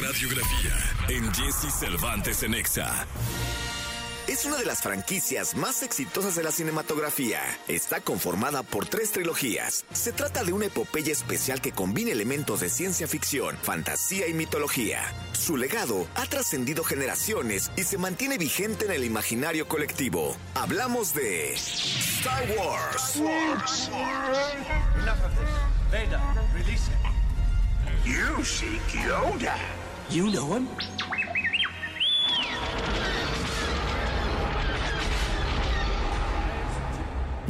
Radiografía en Jesse Cervantes en Exa. Es una de las franquicias más exitosas de la cinematografía. Está conformada por tres trilogías. Se trata de una epopeya especial que combina elementos de ciencia ficción, fantasía y mitología. Su legado ha trascendido generaciones y se mantiene vigente en el imaginario colectivo. Hablamos de Star Wars. Enough of this. Vader, release him. You seek Yoda. You know him?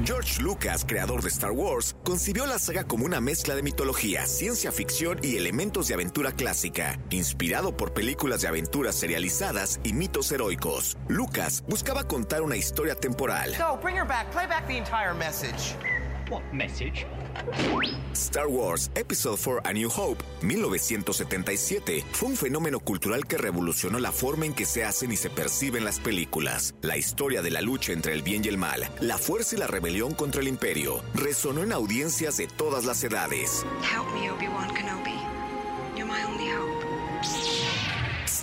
George Lucas, creador de Star Wars, concibió la saga como una mezcla de mitología, ciencia ficción y elementos de aventura clásica, inspirado por películas de aventuras serializadas y mitos heroicos. Lucas buscaba contar una historia temporal. No, bring her back. Play back the entire message. What message? Star Wars Episode 4 A New Hope, 1977, fue un fenómeno cultural que revolucionó la forma en que se hacen y se perciben las películas. La historia de la lucha entre el bien y el mal, la fuerza y la rebelión contra el imperio, resonó en audiencias de todas las edades. Help me, Obi-Wan Kenobi. You're my only hope.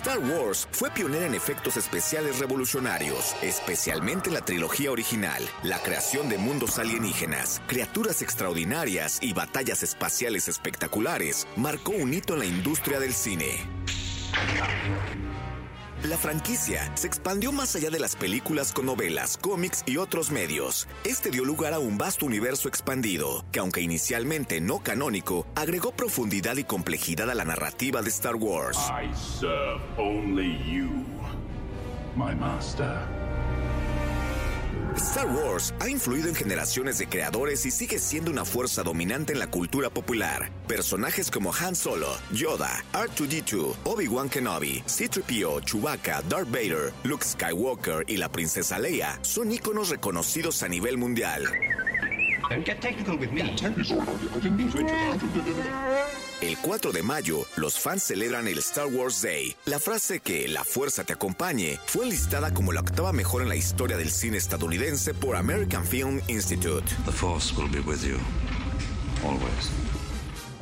Star Wars fue pionera en efectos especiales revolucionarios, especialmente en la trilogía original, la creación de mundos alienígenas, criaturas extraordinarias y batallas espaciales espectaculares, marcó un hito en la industria del cine. La franquicia se expandió más allá de las películas con novelas, cómics y otros medios. Este dio lugar a un vasto universo expandido, que aunque inicialmente no canónico, agregó profundidad y complejidad a la narrativa de Star Wars. Star Wars ha influido en generaciones de creadores y sigue siendo una fuerza dominante en la cultura popular. Personajes como Han Solo, Yoda, R2D2, Obi-Wan Kenobi, C-3PO, Chewbacca, Darth Vader, Luke Skywalker y la princesa Leia son íconos reconocidos a nivel mundial. Don't get technical with me. El 4 de mayo, los fans celebran el Star Wars Day. La frase que la fuerza te acompañe fue enlistada como la octava mejor en la historia del cine estadounidense por American Film Institute. The Force will be with you. Always.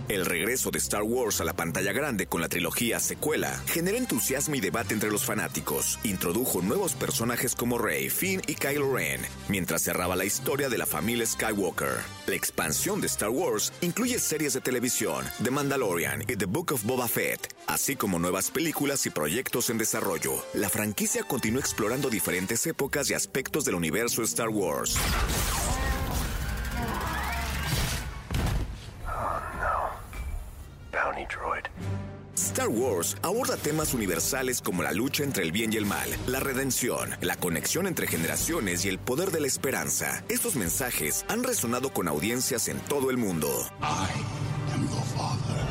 El regreso de Star Wars a la pantalla grande con la trilogía secuela generó entusiasmo y debate entre los fanáticos. Introdujo nuevos personajes como Rey, Finn y Kylo Ren, mientras cerraba la historia de la familia Skywalker. La expansión de Star Wars incluye series de televisión, The Mandalorian y The Book of Boba Fett, así como nuevas películas y proyectos en desarrollo. La franquicia continuó explorando diferentes épocas y aspectos del universo Star Wars. Star Wars aborda temas universales como la lucha entre el bien y el mal, la redención, la conexión entre generaciones y el poder de la esperanza. Estos mensajes han resonado con audiencias en todo el mundo. I am your father.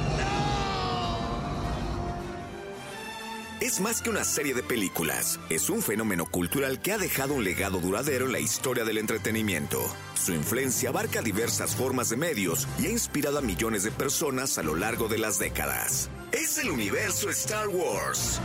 Es más que una serie de películas, es un fenómeno cultural que ha dejado un legado duradero en la historia del entretenimiento. Su influencia abarca diversas formas de medios y ha inspirado a millones de personas a lo largo de las décadas. Es el universo Star Wars.